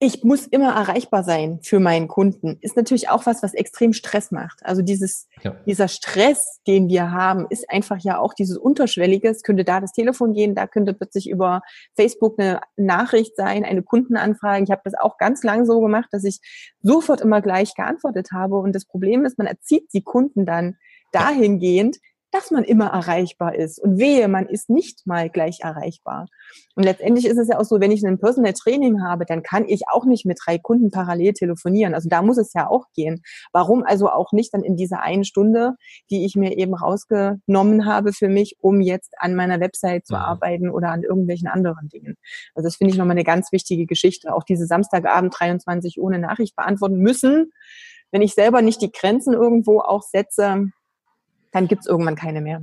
ich muss immer erreichbar sein für meinen Kunden, ist natürlich auch was, was extrem Stress macht. Also dieses, ja. dieser Stress, den wir haben, ist einfach ja auch dieses Unterschwellige. Es könnte da das Telefon gehen, da könnte plötzlich über Facebook eine Nachricht sein, eine Kundenanfrage. Ich habe das auch ganz lang so gemacht, dass ich sofort immer gleich geantwortet habe. Und das Problem ist, man erzieht die Kunden dann dahingehend, dass man immer erreichbar ist. Und wehe, man ist nicht mal gleich erreichbar. Und letztendlich ist es ja auch so, wenn ich ein Personal Training habe, dann kann ich auch nicht mit drei Kunden parallel telefonieren. Also da muss es ja auch gehen. Warum also auch nicht dann in dieser einen Stunde, die ich mir eben rausgenommen habe für mich, um jetzt an meiner Website zu mhm. arbeiten oder an irgendwelchen anderen Dingen. Also das finde ich nochmal eine ganz wichtige Geschichte. Auch diese Samstagabend 23 ohne Nachricht beantworten müssen. Wenn ich selber nicht die Grenzen irgendwo auch setze, dann gibt es irgendwann keine mehr.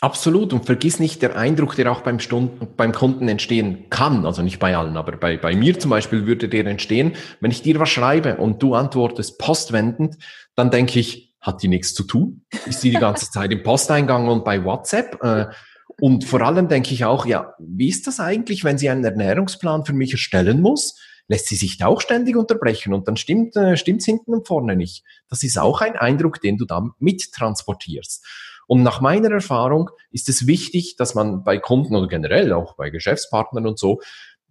Absolut. Und vergiss nicht der Eindruck, der auch beim, Stund, beim Kunden entstehen kann. Also nicht bei allen, aber bei, bei mir zum Beispiel würde der entstehen. Wenn ich dir was schreibe und du antwortest postwendend, dann denke ich, hat die nichts zu tun? Ist die die ganze Zeit im Posteingang und bei WhatsApp? Äh, und vor allem denke ich auch, ja, wie ist das eigentlich, wenn sie einen Ernährungsplan für mich erstellen muss? Lässt sie sich da auch ständig unterbrechen und dann stimmt äh, stimmt's hinten und vorne nicht. Das ist auch ein Eindruck, den du da mittransportierst. Und nach meiner Erfahrung ist es wichtig, dass man bei Kunden oder generell auch bei Geschäftspartnern und so,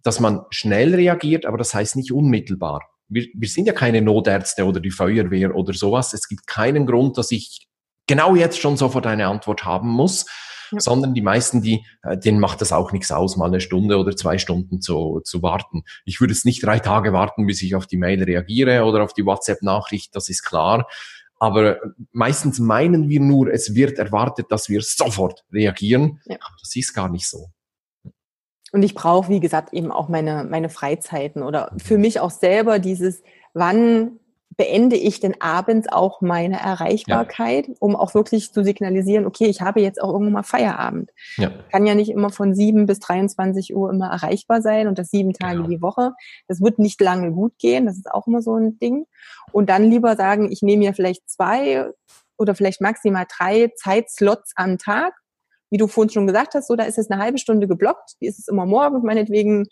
dass man schnell reagiert, aber das heißt nicht unmittelbar. Wir, wir sind ja keine Notärzte oder die Feuerwehr oder sowas. Es gibt keinen Grund, dass ich genau jetzt schon sofort eine Antwort haben muss, ja. sondern die meisten, die, äh, denen macht das auch nichts aus, mal eine Stunde oder zwei Stunden zu, zu warten. Ich würde jetzt nicht drei Tage warten, bis ich auf die Mail reagiere oder auf die WhatsApp-Nachricht, das ist klar. Aber meistens meinen wir nur, es wird erwartet, dass wir sofort reagieren. Ja. Aber das ist gar nicht so. Und ich brauche, wie gesagt, eben auch meine, meine Freizeiten oder für mich auch selber dieses, wann beende ich denn abends auch meine Erreichbarkeit, ja. um auch wirklich zu signalisieren, okay, ich habe jetzt auch irgendwann mal Feierabend. Ja. Kann ja nicht immer von 7 bis 23 Uhr immer erreichbar sein und das sieben Tage genau. die Woche. Das wird nicht lange gut gehen, das ist auch immer so ein Ding. Und dann lieber sagen, ich nehme mir vielleicht zwei oder vielleicht maximal drei Zeitslots am Tag. Wie du vorhin schon gesagt hast, so da ist es eine halbe Stunde geblockt, die ist es immer morgens, meinetwegen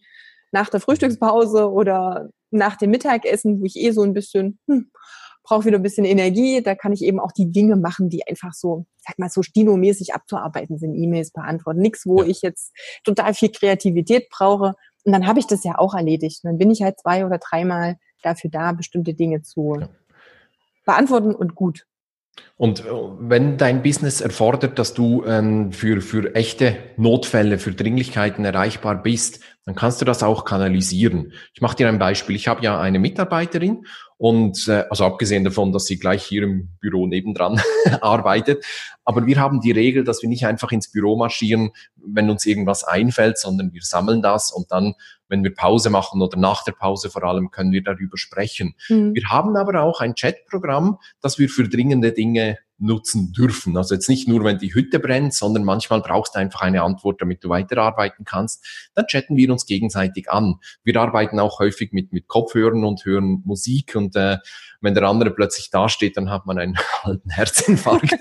nach der Frühstückspause oder nach dem Mittagessen, wo ich eh so ein bisschen, hm, brauche wieder ein bisschen Energie, da kann ich eben auch die Dinge machen, die einfach so, sag mal, so stinomäßig abzuarbeiten sind, E-Mails beantworten. Nichts, wo ja. ich jetzt total viel Kreativität brauche. Und dann habe ich das ja auch erledigt. Und dann bin ich halt zwei oder dreimal dafür da, bestimmte Dinge zu ja. beantworten und gut. Und äh, wenn dein Business erfordert, dass du ähm, für, für echte Notfälle, für Dringlichkeiten erreichbar bist, dann kannst du das auch kanalisieren. Ich mache dir ein Beispiel. Ich habe ja eine Mitarbeiterin und äh, also abgesehen davon, dass sie gleich hier im Büro nebendran arbeitet, aber wir haben die Regel, dass wir nicht einfach ins Büro marschieren, wenn uns irgendwas einfällt, sondern wir sammeln das und dann, wenn wir Pause machen oder nach der Pause vor allem, können wir darüber sprechen. Mhm. Wir haben aber auch ein Chatprogramm, das wir für dringende Dinge nutzen dürfen. Also jetzt nicht nur, wenn die Hütte brennt, sondern manchmal brauchst du einfach eine Antwort, damit du weiterarbeiten kannst. Dann chatten wir uns gegenseitig an. Wir arbeiten auch häufig mit, mit Kopfhörern und hören Musik und äh, wenn der andere plötzlich dasteht, dann hat man einen halben Herzinfarkt.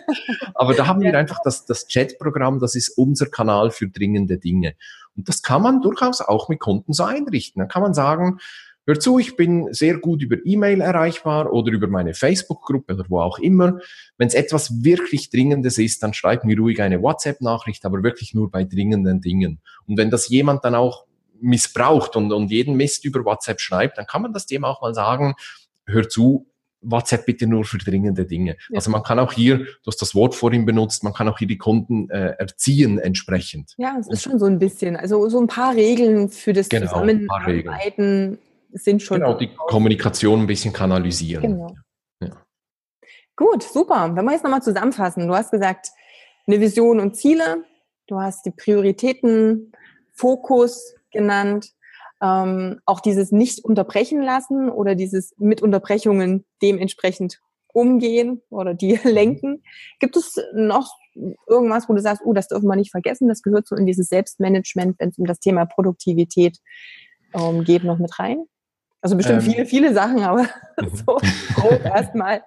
Aber da haben wir einfach das, das Chatprogramm, das ist unser Kanal für dringende Dinge. Und das kann man durchaus auch mit Kunden so einrichten. Dann kann man sagen, Hör zu, ich bin sehr gut über E-Mail erreichbar oder über meine Facebook-Gruppe oder wo auch immer. Wenn es etwas wirklich Dringendes ist, dann schreib mir ruhig eine WhatsApp-Nachricht, aber wirklich nur bei dringenden Dingen. Und wenn das jemand dann auch missbraucht und, und jeden Mist über WhatsApp schreibt, dann kann man das dem auch mal sagen, hör zu, WhatsApp bitte nur für dringende Dinge. Ja. Also man kann auch hier, du hast das Wort vorhin benutzt, man kann auch hier die Kunden äh, erziehen entsprechend. Ja, es ist schon so ein bisschen. Also so ein paar Regeln für das genau, Zusammenarbeiten sind schon. Genau, die Kommunikation ein bisschen kanalisieren. Genau. Ja. Gut, super. Wenn wir jetzt nochmal zusammenfassen, du hast gesagt, eine Vision und Ziele, du hast die Prioritäten, Fokus genannt, ähm, auch dieses nicht unterbrechen lassen oder dieses mit Unterbrechungen dementsprechend umgehen oder die lenken. Gibt es noch irgendwas, wo du sagst, oh, das dürfen wir nicht vergessen, das gehört so in dieses Selbstmanagement, wenn es um das Thema Produktivität ähm, geht, noch mit rein? Also bestimmt ähm, viele, viele Sachen, aber mhm. so grob erstmal.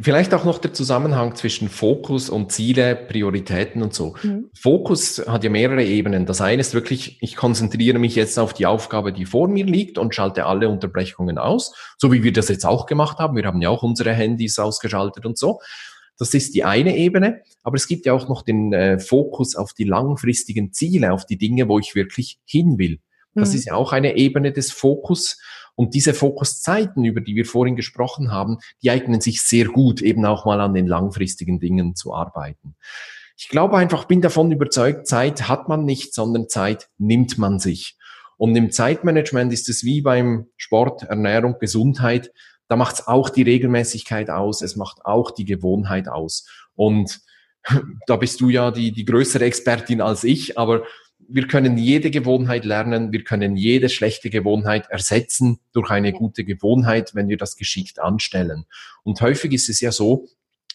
Vielleicht auch noch der Zusammenhang zwischen Fokus und Ziele, Prioritäten und so. Mhm. Fokus hat ja mehrere Ebenen. Das eine ist wirklich, ich konzentriere mich jetzt auf die Aufgabe, die vor mir liegt und schalte alle Unterbrechungen aus, so wie wir das jetzt auch gemacht haben. Wir haben ja auch unsere Handys ausgeschaltet und so. Das ist die eine Ebene, aber es gibt ja auch noch den äh, Fokus auf die langfristigen Ziele, auf die Dinge, wo ich wirklich hin will. Das mhm. ist ja auch eine Ebene des Fokus. Und diese Fokuszeiten, über die wir vorhin gesprochen haben, die eignen sich sehr gut, eben auch mal an den langfristigen Dingen zu arbeiten. Ich glaube einfach, bin davon überzeugt, Zeit hat man nicht, sondern Zeit nimmt man sich. Und im Zeitmanagement ist es wie beim Sport, Ernährung, Gesundheit. Da macht es auch die Regelmäßigkeit aus, es macht auch die Gewohnheit aus. Und da bist du ja die, die größere Expertin als ich, aber wir können jede Gewohnheit lernen, wir können jede schlechte Gewohnheit ersetzen durch eine gute Gewohnheit, wenn wir das geschickt anstellen. Und häufig ist es ja so,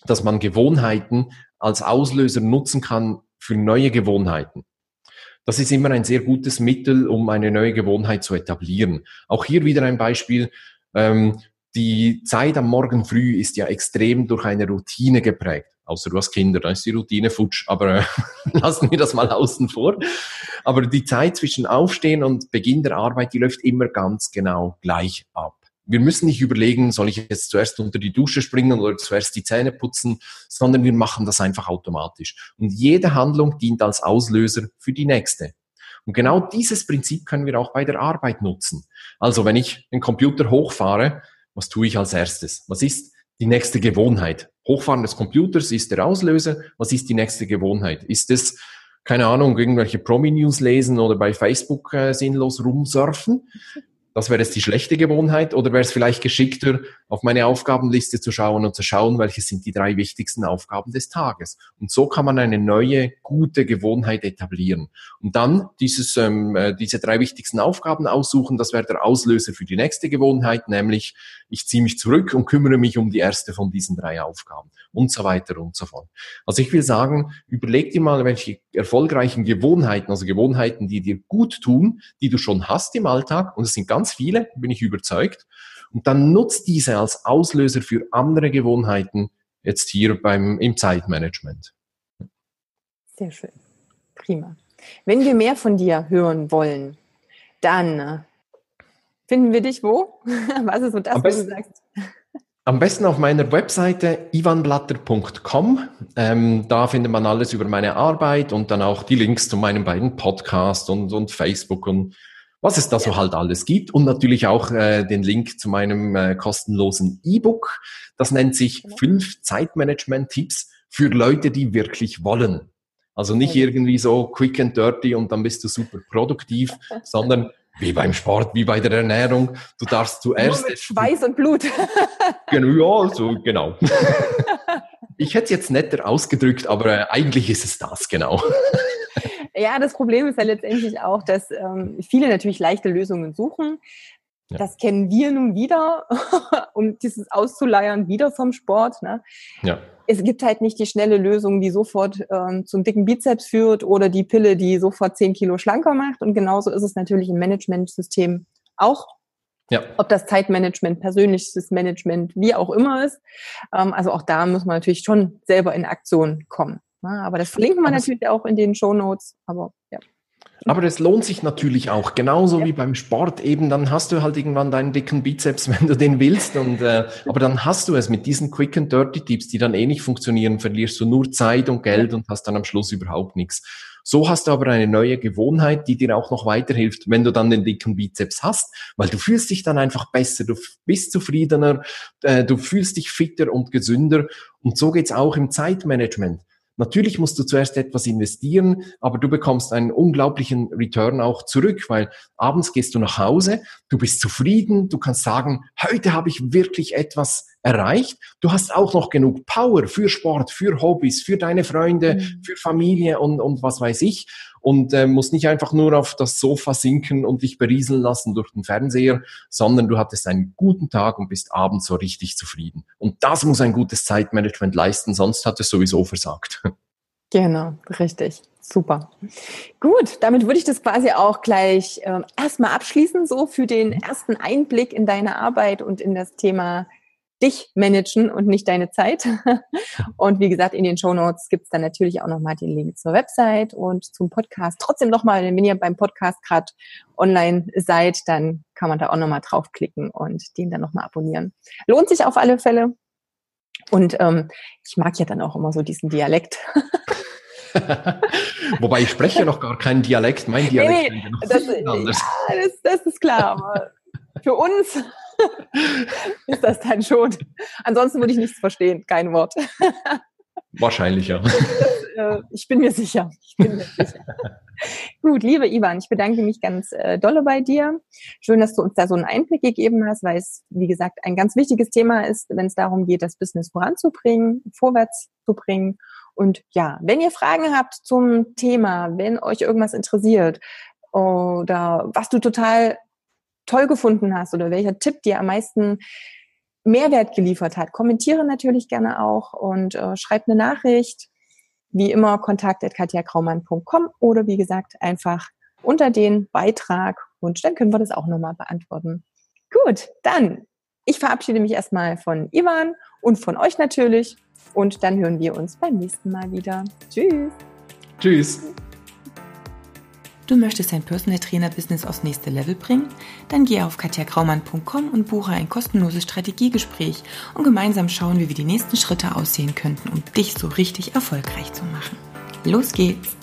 dass man Gewohnheiten als Auslöser nutzen kann für neue Gewohnheiten. Das ist immer ein sehr gutes Mittel, um eine neue Gewohnheit zu etablieren. Auch hier wieder ein Beispiel. Ähm, die Zeit am Morgen früh ist ja extrem durch eine Routine geprägt außer du hast Kinder, dann ist die Routine futsch, aber äh, lassen wir das mal außen vor. Aber die Zeit zwischen Aufstehen und Beginn der Arbeit, die läuft immer ganz genau gleich ab. Wir müssen nicht überlegen, soll ich jetzt zuerst unter die Dusche springen oder zuerst die Zähne putzen, sondern wir machen das einfach automatisch. Und jede Handlung dient als Auslöser für die nächste. Und genau dieses Prinzip können wir auch bei der Arbeit nutzen. Also wenn ich den Computer hochfahre, was tue ich als erstes? Was ist die nächste Gewohnheit? Hochfahren des Computers ist der Auslöser. Was ist die nächste Gewohnheit? Ist es, keine Ahnung, irgendwelche Promi-News lesen oder bei Facebook äh, sinnlos rumsurfen? Das wäre jetzt die schlechte Gewohnheit oder wäre es vielleicht geschickter, auf meine Aufgabenliste zu schauen und zu schauen, welche sind die drei wichtigsten Aufgaben des Tages. Und so kann man eine neue, gute Gewohnheit etablieren. Und dann dieses, ähm, äh, diese drei wichtigsten Aufgaben aussuchen, das wäre der Auslöser für die nächste Gewohnheit, nämlich ich ziehe mich zurück und kümmere mich um die erste von diesen drei Aufgaben und so weiter und so fort. Also ich will sagen, überleg dir mal, welche erfolgreichen Gewohnheiten, also Gewohnheiten, die dir gut tun, die du schon hast im Alltag, und es sind ganz viele, bin ich überzeugt, und dann nutzt diese als Auslöser für andere Gewohnheiten, jetzt hier beim, im Zeitmanagement. Sehr schön. Prima. Wenn wir mehr von dir hören wollen, dann äh, finden wir dich wo? Was ist so das, was du sagst? Am besten auf meiner Webseite ivanblatter.com. Ähm, da findet man alles über meine Arbeit und dann auch die Links zu meinen beiden Podcasts und, und Facebook und was es da so halt alles gibt. Und natürlich auch äh, den Link zu meinem äh, kostenlosen E-Book. Das nennt sich genau. fünf Zeitmanagement-Tipps für Leute, die wirklich wollen. Also nicht irgendwie so quick and dirty und dann bist du super produktiv, sondern wie beim Sport, wie bei der Ernährung. Du darfst zuerst. Nur mit Schweiß und Blut. genau, ja, so, genau. Ich hätte es jetzt netter ausgedrückt, aber äh, eigentlich ist es das, genau. Ja, das Problem ist ja letztendlich auch, dass ähm, viele natürlich leichte Lösungen suchen. Ja. Das kennen wir nun wieder, um dieses auszuleiern, wieder vom Sport. Ne? Ja. Es gibt halt nicht die schnelle Lösung, die sofort ähm, zum dicken Bizeps führt oder die Pille, die sofort zehn Kilo schlanker macht. Und genauso ist es natürlich im Managementsystem auch. Ja. Ob das Zeitmanagement, persönliches Management, wie auch immer ist. Ähm, also auch da muss man natürlich schon selber in Aktion kommen. Ne? Aber das verlinken wir natürlich auch in den Show Notes. Aber ja. Aber es lohnt sich natürlich auch, genauso ja. wie beim Sport eben, dann hast du halt irgendwann deinen dicken Bizeps, wenn du den willst. Und, äh, aber dann hast du es mit diesen Quick and Dirty Tipps, die dann eh nicht funktionieren, verlierst du nur Zeit und Geld und hast dann am Schluss überhaupt nichts. So hast du aber eine neue Gewohnheit, die dir auch noch weiterhilft, wenn du dann den dicken Bizeps hast, weil du fühlst dich dann einfach besser, du bist zufriedener, äh, du fühlst dich fitter und gesünder. Und so geht's auch im Zeitmanagement. Natürlich musst du zuerst etwas investieren, aber du bekommst einen unglaublichen Return auch zurück, weil abends gehst du nach Hause, du bist zufrieden, du kannst sagen, heute habe ich wirklich etwas erreicht. Du hast auch noch genug Power für Sport, für Hobbys, für deine Freunde, mhm. für Familie und, und was weiß ich. Und äh, musst nicht einfach nur auf das Sofa sinken und dich berieseln lassen durch den Fernseher, sondern du hattest einen guten Tag und bist abends so richtig zufrieden. Und das muss ein gutes Zeitmanagement leisten, sonst hat es sowieso versagt. Genau, richtig. Super. Gut, damit würde ich das quasi auch gleich äh, erstmal abschließen, so für den mhm. ersten Einblick in deine Arbeit und in das Thema dich managen und nicht deine Zeit. Und wie gesagt, in den Show Notes gibt es dann natürlich auch nochmal den Link zur Website und zum Podcast. Trotzdem nochmal, wenn ihr beim Podcast gerade online seid, dann kann man da auch nochmal draufklicken und den dann nochmal abonnieren. Lohnt sich auf alle Fälle. Und ähm, ich mag ja dann auch immer so diesen Dialekt. Wobei ich spreche ja noch gar keinen Dialekt. Mein Dialekt nee, nee, das, ja, das, das ist klar. Aber für uns ist das dann schon. Ansonsten würde ich nichts verstehen, kein Wort. Wahrscheinlich, ja. Das, äh, ich bin mir sicher. Ich bin mir sicher. Gut, liebe Ivan, ich bedanke mich ganz äh, dolle bei dir. Schön, dass du uns da so einen Einblick gegeben hast, weil es, wie gesagt, ein ganz wichtiges Thema ist, wenn es darum geht, das Business voranzubringen, vorwärts zu bringen. Und ja, wenn ihr Fragen habt zum Thema, wenn euch irgendwas interessiert oder was du total toll gefunden hast oder welcher Tipp dir am meisten Mehrwert geliefert hat, kommentiere natürlich gerne auch und äh, schreib eine Nachricht. Wie immer kontakt.katjakraumann.com oder wie gesagt einfach unter den Beitrag und dann können wir das auch nochmal beantworten. Gut, dann ich verabschiede mich erstmal von Ivan und von euch natürlich und dann hören wir uns beim nächsten Mal wieder. Tschüss. Tschüss. Du möchtest dein Personal Trainer Business aufs nächste Level bringen? Dann geh auf katjakraumann.com und buche ein kostenloses Strategiegespräch und gemeinsam schauen wir, wie die nächsten Schritte aussehen könnten, um dich so richtig erfolgreich zu machen. Los geht's!